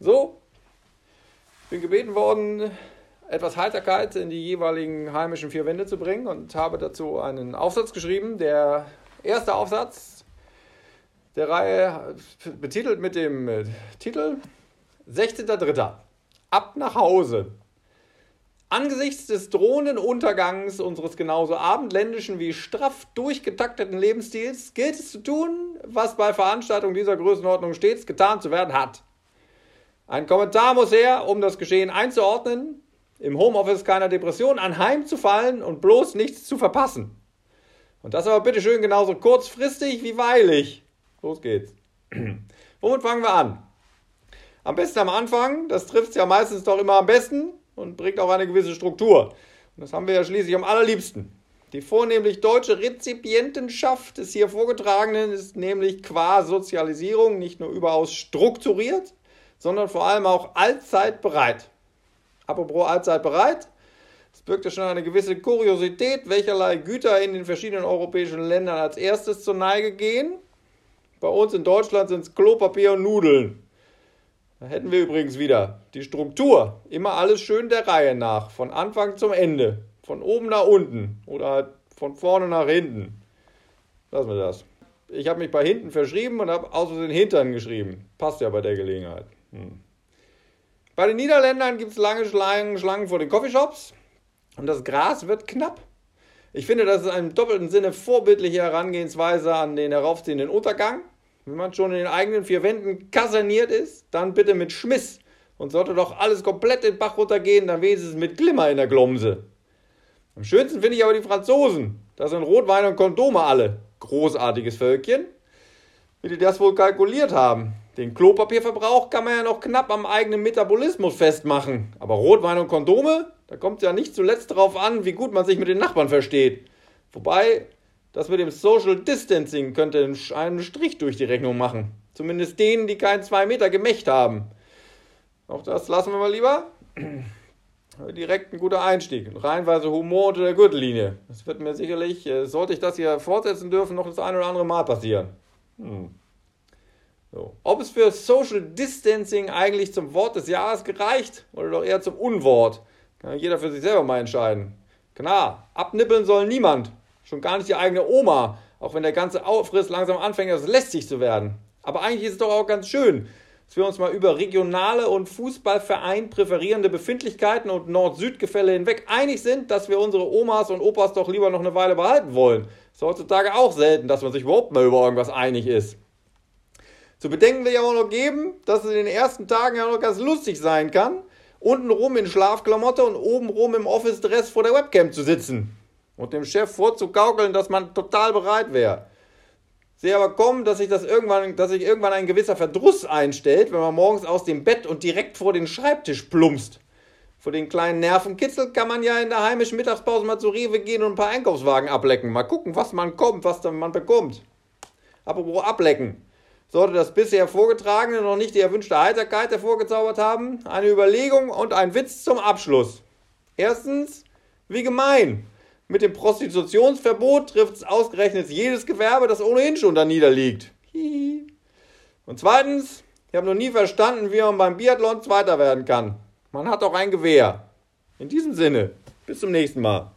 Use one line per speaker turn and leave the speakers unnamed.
So, ich bin gebeten worden, etwas Heiterkeit in die jeweiligen heimischen vier Wände zu bringen und habe dazu einen Aufsatz geschrieben. Der erste Aufsatz der Reihe betitelt mit dem äh, Titel 16.03. Ab nach Hause. Angesichts des drohenden Untergangs unseres genauso abendländischen wie straff durchgetakteten Lebensstils gilt es zu tun, was bei Veranstaltungen dieser Größenordnung stets getan zu werden hat. Ein Kommentar muss her, um das Geschehen einzuordnen, im Homeoffice keiner Depression anheimzufallen und bloß nichts zu verpassen. Und das aber bitteschön genauso kurzfristig wie weilig. Los geht's. Womit fangen wir an? Am besten am Anfang, das trifft es ja meistens doch immer am besten und bringt auch eine gewisse Struktur. Und das haben wir ja schließlich am allerliebsten. Die vornehmlich deutsche Rezipientenschaft des hier vorgetragenen ist nämlich qua Sozialisierung nicht nur überaus strukturiert, sondern vor allem auch allzeit bereit. Apropos allzeit bereit, es birgt ja schon eine gewisse Kuriosität, welcherlei Güter in den verschiedenen europäischen Ländern als erstes zur Neige gehen. Bei uns in Deutschland sind es Klopapier und Nudeln. Da hätten wir übrigens wieder die Struktur. Immer alles schön der Reihe nach, von Anfang zum Ende. Von oben nach unten oder halt von vorne nach hinten. Lassen wir das. Ich habe mich bei hinten verschrieben und habe aus den Hintern geschrieben. Passt ja bei der Gelegenheit. Hm. Bei den Niederländern gibt es lange Schlangen, Schlangen vor den Coffeeshops und das Gras wird knapp. Ich finde, das ist im doppelten Sinne vorbildliche Herangehensweise an den heraufziehenden Untergang. Wenn man schon in den eigenen vier Wänden kaserniert ist, dann bitte mit Schmiss. Und sollte doch alles komplett den Bach runtergehen, dann wenigstens mit Glimmer in der Glomse. Am schönsten finde ich aber die Franzosen. Das sind Rotwein und Kondome alle. Großartiges Völkchen. Wie die das wohl kalkuliert haben. Den Klopapierverbrauch kann man ja noch knapp am eigenen Metabolismus festmachen. Aber Rotwein und Kondome, da kommt es ja nicht zuletzt darauf an, wie gut man sich mit den Nachbarn versteht. Wobei, das mit dem Social Distancing könnte einen Strich durch die Rechnung machen. Zumindest denen, die keinen 2 Meter Gemächt haben. Auch das lassen wir mal lieber. Direkt ein guter Einstieg. Reihenweise Humor unter der Gürtellinie. Das wird mir sicherlich, äh, sollte ich das hier fortsetzen dürfen, noch das ein oder andere Mal passieren. Hm. So. Ob es für Social Distancing eigentlich zum Wort des Jahres gereicht oder doch eher zum Unwort, kann jeder für sich selber mal entscheiden. Klar, abnippeln soll niemand, schon gar nicht die eigene Oma, auch wenn der ganze Aufriss langsam anfängt, das lästig zu werden. Aber eigentlich ist es doch auch ganz schön, dass wir uns mal über regionale und Fußballverein präferierende Befindlichkeiten und Nord-Süd-Gefälle hinweg einig sind, dass wir unsere Omas und Opas doch lieber noch eine Weile behalten wollen. Ist heutzutage auch selten, dass man sich überhaupt mal über irgendwas einig ist. Zu bedenken will ich aber noch geben, dass es in den ersten Tagen ja noch ganz lustig sein kann, untenrum in Schlafklamotte und obenrum im Office-Dress vor der Webcam zu sitzen und dem Chef vorzugaukeln, dass man total bereit wäre. Sehe aber kommen, dass sich das irgendwann, dass sich irgendwann ein gewisser Verdruss einstellt, wenn man morgens aus dem Bett und direkt vor den Schreibtisch plumpst. Vor den kleinen Nervenkitzel kann man ja in der heimischen Mittagspause mal zu Rewe gehen und ein paar Einkaufswagen ablecken. Mal gucken, was man kommt, was man bekommt. Apropos ablecken. Sollte das bisher Vorgetragene noch nicht die erwünschte Heiterkeit hervorgezaubert haben, eine Überlegung und ein Witz zum Abschluss. Erstens, wie gemein. Mit dem Prostitutionsverbot trifft es ausgerechnet jedes Gewerbe, das ohnehin schon da niederliegt. Und zweitens, ich habe noch nie verstanden, wie man beim Biathlon Zweiter werden kann. Man hat doch ein Gewehr. In diesem Sinne, bis zum nächsten Mal.